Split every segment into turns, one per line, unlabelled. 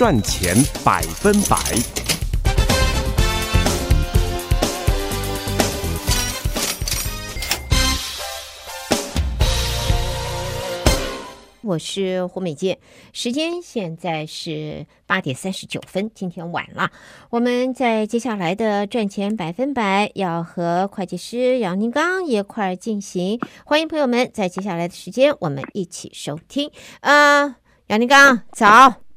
赚钱百分百。
我是胡美健，时间现在是八点三十九分，今天晚了。我们在接下来的赚钱百分百要和会计师杨宁刚一块儿进行，欢迎朋友们在接下来的时间我们一起收听。啊、杨宁刚早。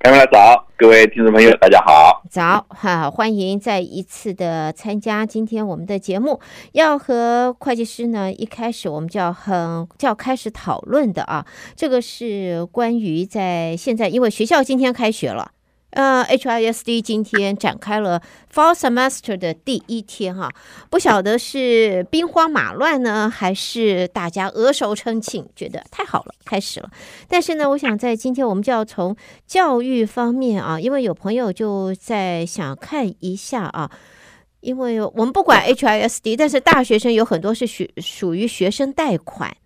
各位早，各位听众朋友，大家好。
早哈，欢迎再一次的参加今天我们的节目。要和会计师呢，一开始我们就要很就要开始讨论的啊，这个是关于在现在，因为学校今天开学了。呃，HISD 今天展开了 Fall Semester 的第一天哈，不晓得是兵荒马乱呢，还是大家额手称庆，觉得太好了，开始了。但是呢，我想在今天我们就要从教育方面啊，因为有朋友就在想看一下啊，因为我们不管 HISD，但是大学生有很多是学属于学生贷款。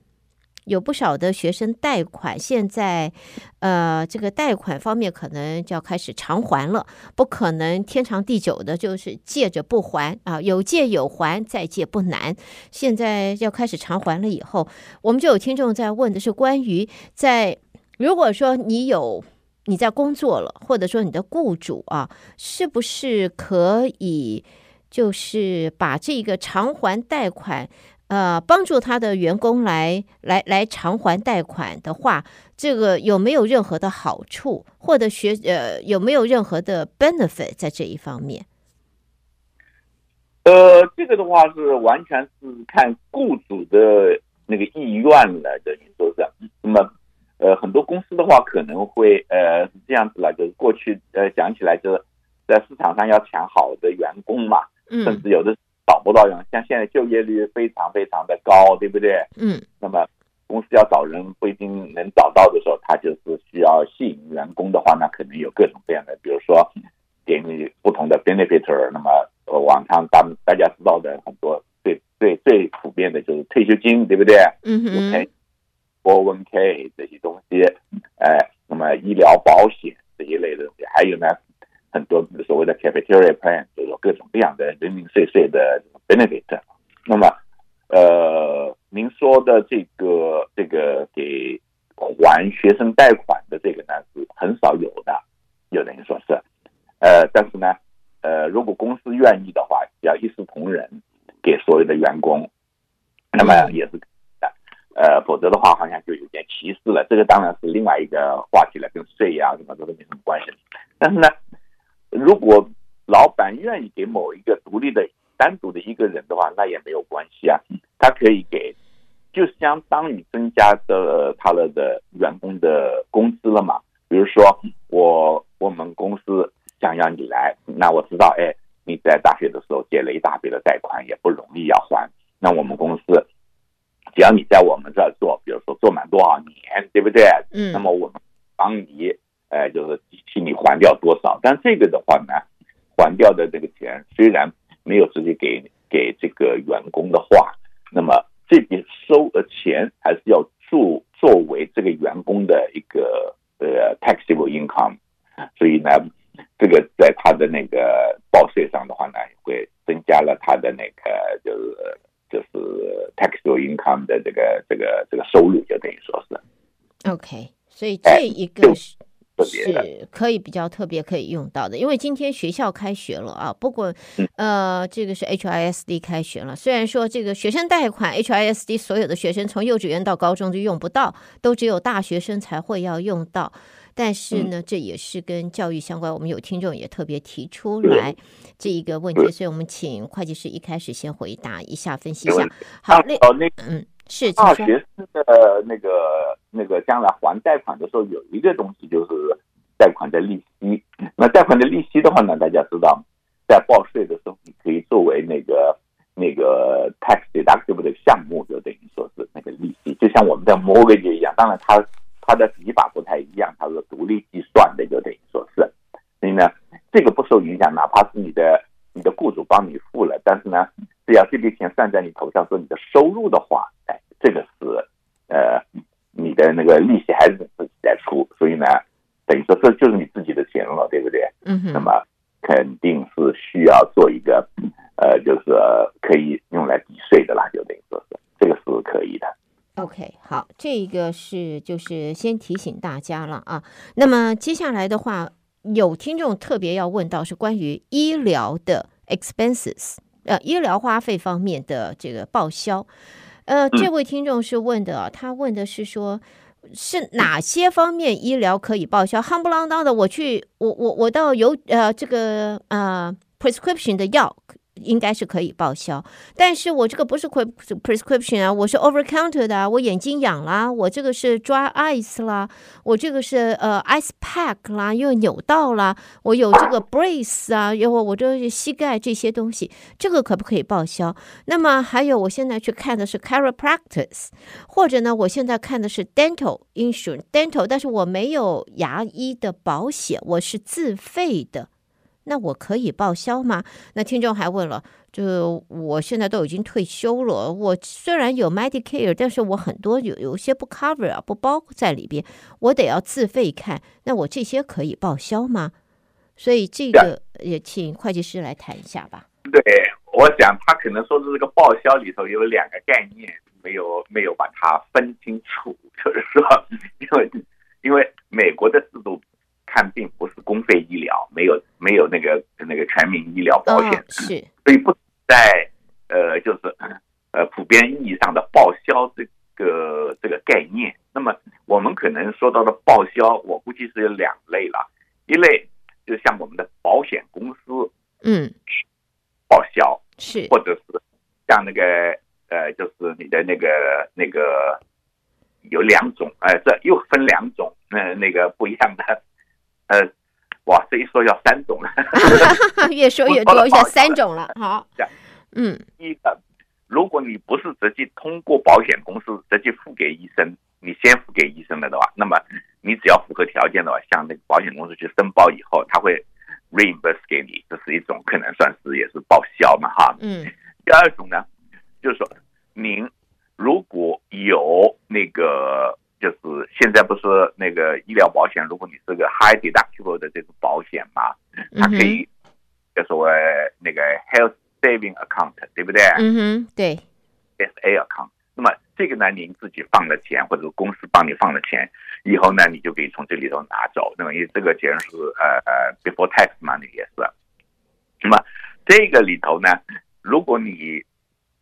有不少的学生贷款，现在，呃，这个贷款方面可能就要开始偿还了，不可能天长地久的，就是借着不还啊，有借有还，再借不难。现在要开始偿还了以后，我们就有听众在问的是关于在，如果说你有你在工作了，或者说你的雇主啊，是不是可以就是把这个偿还贷款？呃，帮助他的员工来来来偿还贷款的话，这个有没有任何的好处，或者学呃有没有任何的 benefit 在这一方面？
呃，这个的话是完全是看雇主的那个意愿来的，你说是？那么呃，很多公司的话可能会呃是这样子来，就是过去呃讲起来就是在市场上要抢好的员工嘛，嗯，甚至有的。找不到人，像现在就业率非常非常的高，对不对？
嗯。
那么公司要找人不一定能找到的时候，他就是需要吸引员工的话，那可能有各种各样的，比如说给你不同的 benefit。那么呃，网上大大家知道的很多最最最普遍的就是退休金，对不对？
嗯哼。
401k 这些东西，哎，那么医疗保险这一类的东西，还有呢。很多所谓的 cafeteria plan 就是各种各样的零零碎碎的 benefit。那么，呃，您说的这个这个给还学生贷款的这个呢是很少有的，有人说是，呃，但是呢，呃，如果公司愿意的话，要一视同仁给所有的员工，那么也是的，呃，否则的话好像就有点歧视了。这个当然是另外一个话题了，跟税呀什么都是没什么关系。但是呢。如果老板愿意给某一个独立的、单独的一个人的话，那也没有关系啊。他可以给，就相当于增加的他的的员工的工资了嘛。比如说，我我们公司想要你来，那我知道，哎，你在大学的时候借了一大笔的贷款，也不容易要还。那我们公司只要你在我们这儿做，比如说做满多少年，对不对？
嗯。
那么我们帮你。哎，就是替你还掉多少？但这个的话呢，还掉的这个钱虽然没有直接给给这个员工的话，那么这笔收的钱还是要作作为这个员工的一个呃 taxable income，所以呢，这个在他的那个报税上的话呢，会增加了他的那个就是就是 taxable income 的这个这个这个收入，就等于说是。
OK，所以这一个是。可以比较特别可以用到的，因为今天学校开学了啊。不过，呃，这个是 HISD 开学了。虽然说这个学生贷款 HISD 所有的学生从幼稚园到高中就用不到，都只有大学生才会要用到。但是呢，这也是跟教育相关。我们有听众也特别提出来这一个问题，所以我们请会计师一开始先回答一下，分析一下。好，嘞嗯。是
大学生的那个那个将来还贷款的时候，有一个东西就是贷款的利息。那贷款的利息的话呢，大家知道，在报税的时候，你可以作为那个那个 tax deductible 的项目，就等于说是那个利息，就像我们的 mortgage 一样。当然，它它的笔法不太一样，它是独立计算的，就等于说是。所以呢，这个不受影响，哪怕是你的你的雇主帮你付了，但是呢，只要这笔钱算在你头上，说你的收入的话。呃，那个利息还是自己在出，所以呢，等于说这就是你自己的钱了，对不对？
嗯。
那么肯定是需要做一个，呃，就是可以用来抵税的啦，就等于说是这个是可以的。
OK，好，这个是就是先提醒大家了啊。那么接下来的话，有听众特别要问到是关于医疗的 expenses，呃，医疗花费方面的这个报销。呃，这位听众是问的，他问的是说，是哪些方面医疗可以报销？夯不啷当的，我去，我我我到有呃这个呃 prescription 的药。应该是可以报销，但是我这个不是 prescription 啊，我是 over counter 的啊，我眼睛痒啦，我这个是 dry eyes 啦，我这个是呃 ice pack 啦，又扭到了，我有这个 brace 啊，有我这膝盖这些东西，这个可不可以报销？那么还有，我现在去看的是 chiropractic，或者呢，我现在看的是 dental insurance，dental，但是我没有牙医的保险，我是自费的。那我可以报销吗？那听众还问了，就我现在都已经退休了，我虽然有 Medicare，但是我很多有有些不 cover 啊，不包在里边，我得要自费看。那我这些可以报销吗？所以这个也请会计师来谈一下吧。
对，我想他可能说的这个报销里头有两个概念，没有没有把它分清楚，就是说，因为因为美国的制度。看病不是公费医疗，没有没有那个那个全民医疗保险，哦、
是，
所以不在呃，就是呃普遍意义上的报销这个这个概念。那么我们可能说到的报销，我估计是有两类了，一类就像我们的保险公司，
嗯，
报销
是，
或者是像那个呃，就是你的那个那个有两种，呃，这又分两种，呃，那个不一样的。呃，哇，这一说要三种了，
越说越多，要三种了。好，嗯，第
一个，如果你不是直接通过保险公司直接付给医生，你先付给医生了的话，那么你只要符合条件的话，向那个保险公司去申报以后，他会 reimburse 给你，这是一种可能算是也是报销嘛，哈。
嗯。
第二种呢，就是说您如果有那个。就是现在不是那个医疗保险，如果你是个 high deductible 的这个保险嘛，它可以就所谓那个 health saving account，对不对？
嗯哼，对
，SA account。那么这个呢，您自己放的钱，或者公司帮你放的钱，以后呢，你就可以从这里头拿走。那么因为这个钱是呃呃 before tax money 也是。那么这个里头呢，如果你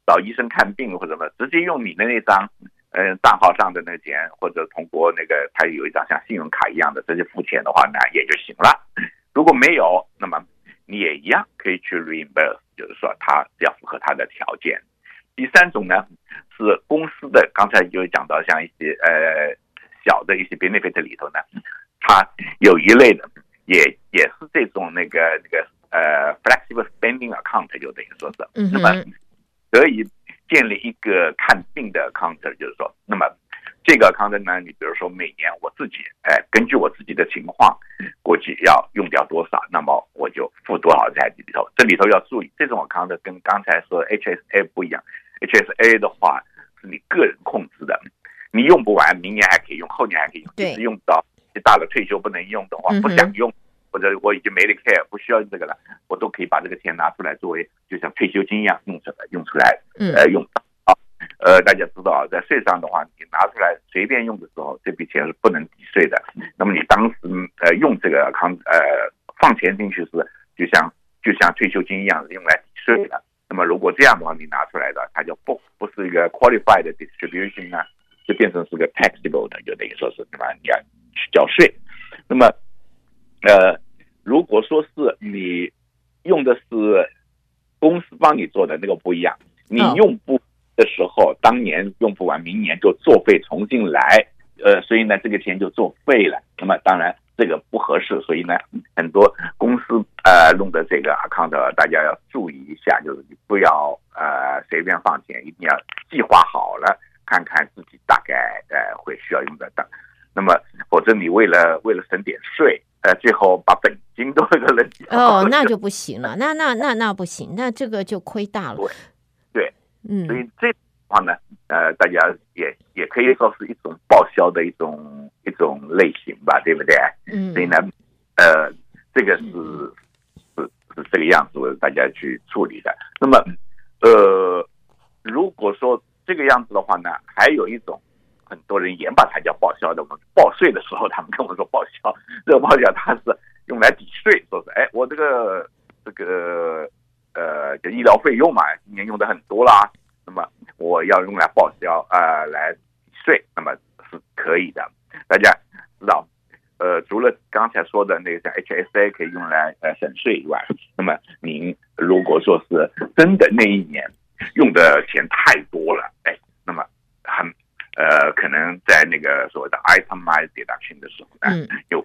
找医生看病或者什么，直接用你的那张。嗯，账号上的那个钱，或者通过那个，他有一张像信用卡一样的，直接付钱的话呢，也就行了。如果没有，那么你也一样可以去 reimburse，就是说他要符合他的条件。第三种呢，是公司的，刚才就讲到像一些呃小的一些 benefit 里头呢，它有一类的，也也是这种那个那个呃 flexible spending account，就等于说是，
嗯、
那么可以。建立一个看病的 account，就是说，那么这个 account 呢，你比如说每年我自己，哎，根据我自己的情况，估计要用掉多少，那么我就付多少在里头。这里头要注意，这种 account 跟刚才说 HSA 不一样，HSA 的话是你个人控制的，你用不完，明年还可以用，后年还可以用，一直用到你大了退休不能用的话，不想用。或者我已经没得 care，不需要这个了，我都可以把这个钱拿出来作为就像退休金一样用出来用出来，呃用啊，呃大家知道啊，在税上的话，你拿出来随便用的时候，这笔钱是不能抵税的。那么你当时呃用这个康呃放钱进去是就像就像退休金一样用来抵税的。那么如果这样的话，你拿出来的它就不不是一个 qualified distribution 呢，就变成是个 taxable 的，就等于说是对吧？你要去交税。那么呃，如果说是你用的是公司帮你做的那个不一样，你用不的时候，当年用不完，明年就作废重新来，呃，所以呢，这个钱就作废了。那么当然这个不合适，所以呢，很多公司呃弄的这个 account，大家要注意一下，就是你不要呃随便放钱，一定要计划好了，看看自己大概呃会需要用得到。那么否则你为了为了省点税。呃，最后把本金都给了你
哦，那就不行了，那那那那不行，那这个就亏大了。嗯，
所以这话呢，呃，大家也也可以说是一种报销的一种一种类型吧，对不对？
嗯，
所以呢，呃，这个是是是这个样子，大家去处理的。那么，呃，如果说这个样子的话呢，还有一种，很多人也把它叫报销的。我们报税的时候，他们跟我说报销，这个报销它是用来抵税，说是哎，我这个这个呃，就医疗费用嘛，今年用的很多啦，那么我要用来报销啊、呃，来抵税，那么是可以的。大家知道，呃，除了刚才说的那个像 HSA 可以用来呃省税以外，那么您如果说是真的那一年用的钱太多了，哎，那么很呃可能在那个所谓的 itemized deduction 的时候呢，就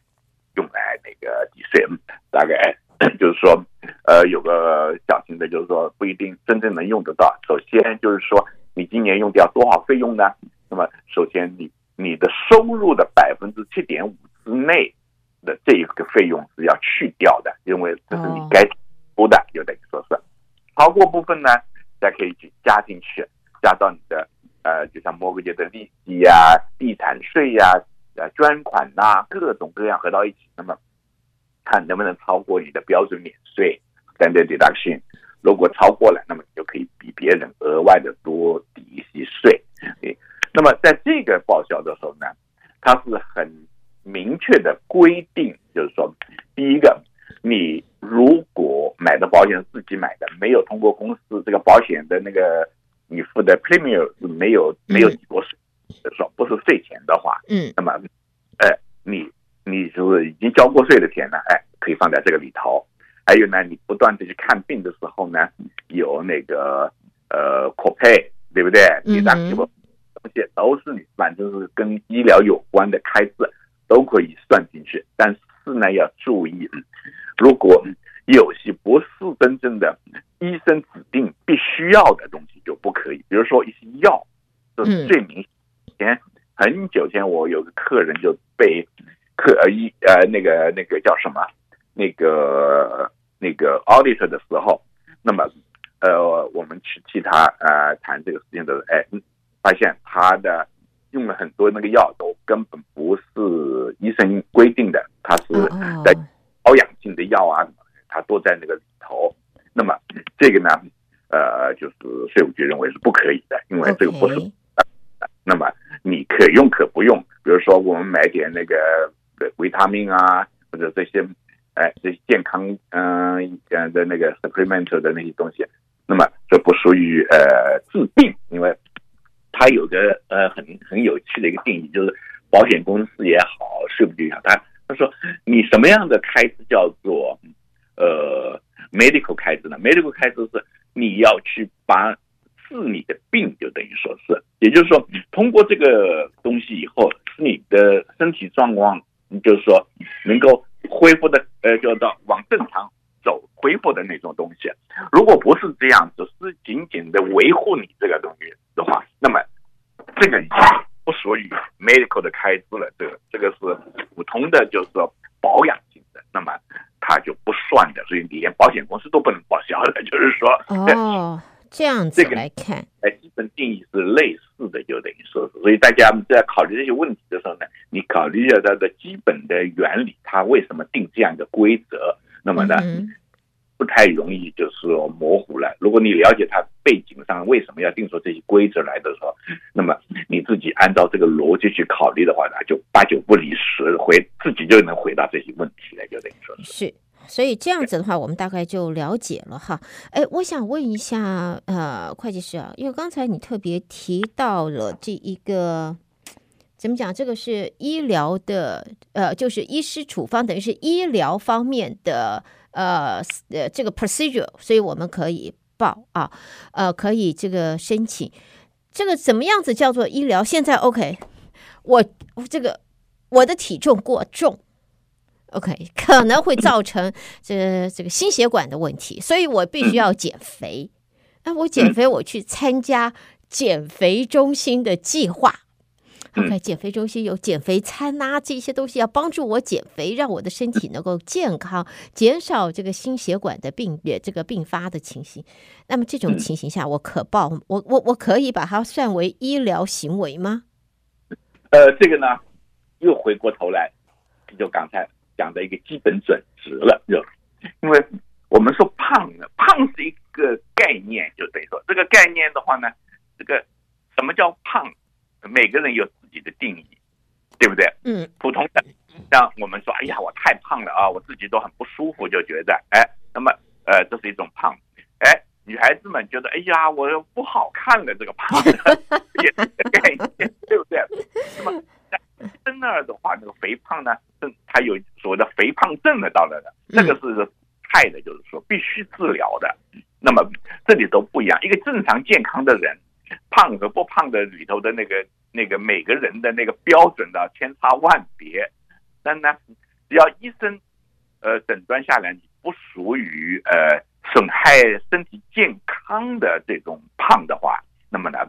用来那个抵税，大概就是说呃有个小型的，就是说不一定真正能用得到。首先就是说你今年用掉多少费用呢？那么首先你。你的收入的百分之七点五之内的这一个费用是要去掉的，因为这是你该付的，就等于说是超过部分呢，再可以去加进去，加到你的呃，就像 mortgage 的利息呀、地产税呀、呃捐款呐、各种各样合到一起，那么看能不能超过你的标准免税 standard deduction。如果超过了，那么你就可以比别人额外的多抵一些税。那么在这个报销的时候呢，它是很明确的规定，就是说，第一个，你如果买的保险是自己买的，没有通过公司这个保险的那个你付的 premium 是没有没有抵过税，就是说不是税前的话，嗯，那么，呃，你你就是已经交过税的钱呢，哎，可以放在这个里头。还有呢，你不断的去看病的时候呢，有那个呃 copay，对不对？你打什么。这些都是你反正是跟医疗有关的开支，都可以算进去。但是呢，要注意，如果有些不是真正的医生指定必须要的东西，就不可以。比如说一些药，这是最明显。前很久前，我有个客人就被客呃医呃那个那个叫什么那个那个 audit 的时候，那么呃我们去替他呃谈这个事情的时候，哎。发现他的用了很多那个药都根本不是医生规定的，他是在保养性的药啊，他都在那个里头。那么这个呢，呃，就是税务局认为是不可以的，因为这个不是。那么你可用可不用，比如说我们买点那个维他命啊，或者这些哎这些健康嗯呃的那个 supplemental 的那些东西，那么这不属于呃治病，因为。它有个呃很很有趣的一个定义，就是保险公司也好，税务局也好，他他说你什么样的开支叫做呃 medical 开支呢？medical 开支是你要去把治你的病，就等于说是，也就是说通过这个东西以后，使你的身体状况，就是说能够恢复的呃，叫做往正常走恢复的那种东西。如果不是这样，只是仅仅的维护你这个东西的话，那么这个已经不属于 medical 的开支了。这个这个是普通的，就是说保养性的，那么它就不算的。所以连保险公司都不能报销的。就是说，
哦，这样子来看，
哎，基本定义是类似的，就等于说是。所以大家在考虑这些问题的时候呢，你考虑一下它的基本的原理，它为什么定这样一个规则？那么呢？嗯不太容易，就是说模糊了。如果你了解它背景上为什么要定出这些规则来的时候，那么你自己按照这个逻辑去考虑的话呢，就八九不离十，回自己就能回答这些问题了，就等于说是。
是，所以这样子的话，我们大概就了解了哈。哎，我想问一下，呃，会计师啊，因为刚才你特别提到了这一个，怎么讲？这个是医疗的，呃，就是医师处方，等于是医疗方面的。呃呃，这个 procedure，所以我们可以报啊，呃，可以这个申请，这个怎么样子叫做医疗？现在 OK，我这个我的体重过重，OK，可能会造成 这个、这个心血管的问题，所以我必须要减肥。那我减肥，我去参加减肥中心的计划。OK，减肥中心有减肥餐呐、啊，这些东西要帮助我减肥，让我的身体能够健康，减少这个心血管的病也这个并发的情形。那么这种情形下，我可报我我我可以把它算为医疗行为吗？
呃，这个呢，又回过头来，就刚才讲的一个基本准则了，就因为我们说胖呢，胖是一个概念，就等于说这个概念的话呢，这个什么叫胖，每个人有自己的定义，对不对？
嗯，
普通的，像我们说，哎呀，我太胖了啊，我自己都很不舒服，就觉得，哎，那么呃，这是一种胖，哎，女孩子们觉得，哎呀，我不好看了，这个胖的 概念，对不对？那么。真那儿的话，那个肥胖呢，症它有所谓的肥胖症的到来的，这个是害的，就是说必须治疗的。那么这里都不一样，一个正常健康的人，胖和不胖的里头的那个那个每个人的那个标准的千差万别。但呢，只要医生呃诊断下来，你不属于呃损害身体健康的这种胖的话，那么呢，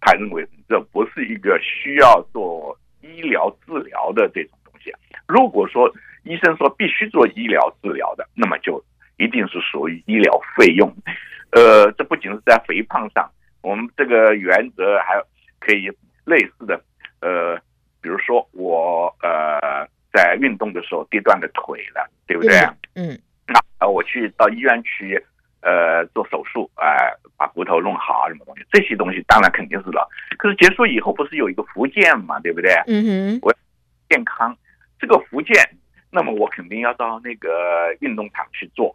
他认为这不是一个需要做。医疗治疗的这种东西，如果说医生说必须做医疗治疗的，那么就一定是属于医疗费用。呃，这不仅是在肥胖上，我们这个原则还可以类似的。呃，比如说我呃在运动的时候跌断了腿了，对不对？
嗯。
那我去到医院去。呃，做手术啊、呃，把骨头弄好什么东西，这些东西当然肯定是了。可是结束以后不是有一个复健嘛，对不对？
嗯哼。
我健康这个复健，那么我肯定要到那个运动场去做。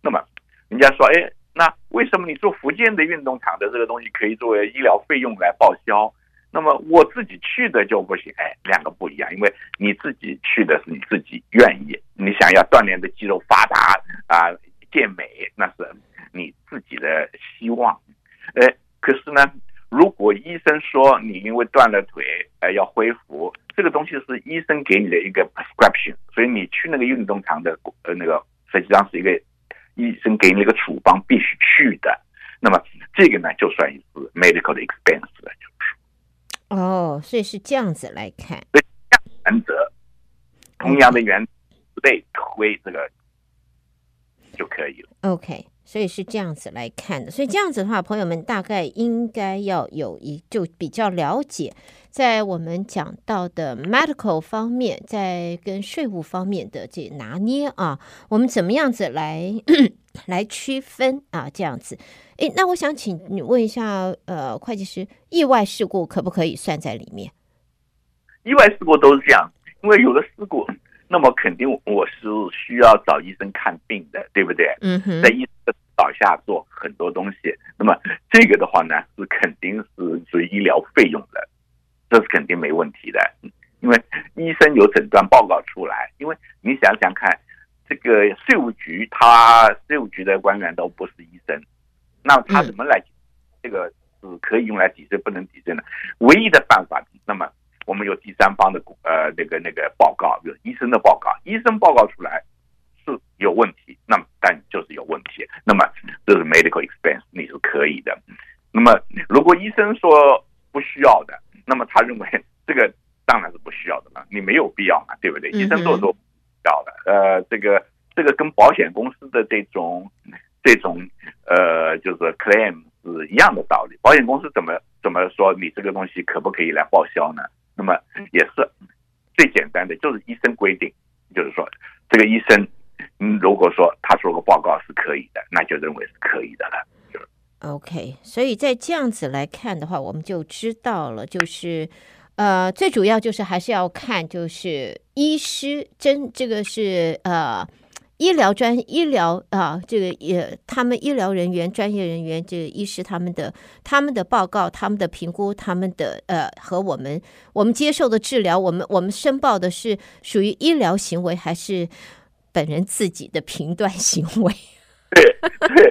那么人家说，哎，那为什么你做福建的运动场的这个东西可以作为医疗费用来报销？那么我自己去的就不行。哎，两个不一样，因为你自己去的是你自己愿意，你想要锻炼的肌肉发达啊。健美那是你自己的希望，呃，可是呢，如果医生说你因为断了腿，呃，要恢复，这个东西是医生给你的一个 prescription，所以你去那个运动场的，呃，那个实际上是一个医生给你一个处方，必须去的。那么这个呢，就算是 medical expense 了，就是。
哦，所以是这样子来看。
对，原则，同样的原则被推这个。就可以了。
OK，所以是这样子来看的。所以这样子的话，朋友们大概应该要有一就比较了解，在我们讲到的 medical 方面，在跟税务方面的这拿捏啊，我们怎么样子来 来区分啊？这样子，诶，那我想请你问一下，呃，会计师，意外事故可不可以算在里面？
意外事故都是这样，因为有的事故。那么肯定我是需要找医生看病的，对不对？
嗯哼，
在医生的倒下做很多东西。那么这个的话呢，是肯定是属于医疗费用的，这是肯定没问题的。因为医生有诊断报告出来。因为你想想看，这个税务局他税务局的官员都不是医生，那他怎么来？这个是可以用来抵税，不能抵税呢？唯一的办法，那么。我们有第三方的呃那个那个报告，有医生的报告，医生报告出来是有问题，那么但就是有问题，那么这是 medical expense，你是可以的。那么如果医生说不需要的，那么他认为这个当然是不需要的了，你没有必要嘛，对不对？医生都说不需要的，呃，这个这个跟保险公司的这种这种呃就是 claim 是一样的道理，保险公司怎么怎么说你这个东西可不可以来报销呢？那么也是最简单的，就是医生规定，就是说这个医生，嗯，如果说他说个报告是可以的，那就认为是可以的了。
OK，所以在这样子来看的话，我们就知道了，就是呃，最主要就是还是要看，就是医师真这个是呃。医疗专医疗啊，这个也他们医疗人员、专业人员，这个医师他们的他们的报告、他们的评估、他们的呃和我们我们接受的治疗，我们我们申报的是属于医疗行为还是本人自己的评断行为？
对对，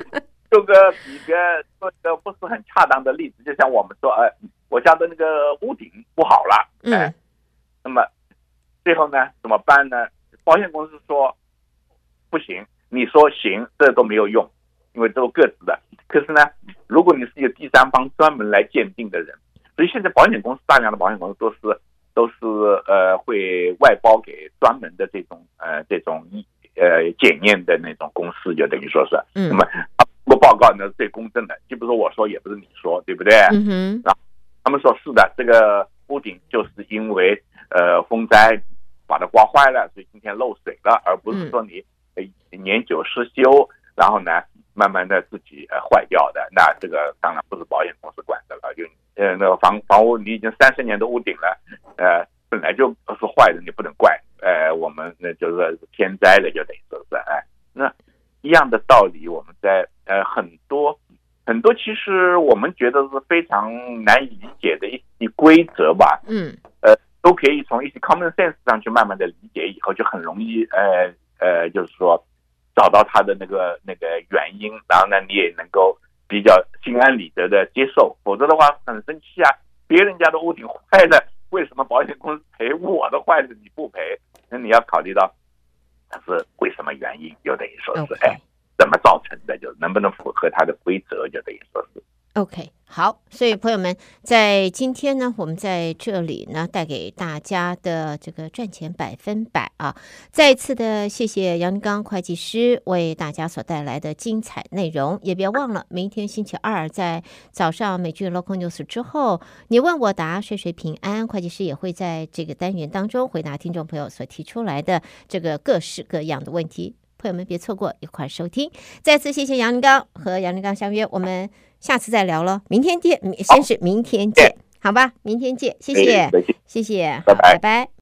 做个比个做个不是很恰当的例子，就像我们说，哎，我家的那个屋顶不好了，哎，
嗯，
那么最后呢怎么办呢？保险公司说。不行，你说行，这都没有用，因为都各自的。可是呢，如果你是有第三方专门来鉴定的人，所以现在保险公司大量的保险公司都是都是呃会外包给专门的这种呃这种一呃检验的那种公司，就等于说是，
嗯，
那么这个报告呢是最公正的，就比如说我说也不是你说，对不对？
嗯哼，
然后他们说是的，这个屋顶就是因为呃风灾把它刮坏了，所以今天漏水了，而不是说你年久失修，然后呢慢慢的自己呃坏掉的。那这个当然不是保险公司管的了，就呃那个房房屋你已经三十年的屋顶了，呃本来就是坏的，你不能怪。呃我们那就是天灾了，就等于说是哎，那一样的道理，我们在呃很多。很多其实我们觉得是非常难以理解的一些规则吧，
嗯，
呃，都可以从一些 common sense 上去慢慢的理解，以后就很容易，呃呃，就是说找到它的那个那个原因，然后呢，你也能够比较心安理得的接受。否则的话很生气啊，别人家的屋顶坏了，为什么保险公司赔我的坏了你不赔？那你要考虑到它是为什么原因，就等于说是.哎。怎么造成的？就能不能符合它的规则？就等于说是
OK。好，所以朋友们，在今天呢，我们在这里呢，带给大家的这个赚钱百分百啊，再次的谢谢杨宁刚会计师为大家所带来的精彩内容。也别忘了，明天星期二在早上美剧 Local News 之后，你问我答，岁岁平安，会计师也会在这个单元当中回答听众朋友所提出来的这个各式各样的问题。朋友们，别错过，一块收听。再次谢谢杨林刚和杨林刚相约，我们下次再聊了。明天见，先是明天见，好吧？明天见，谢谢，谢谢，
拜拜，
拜拜。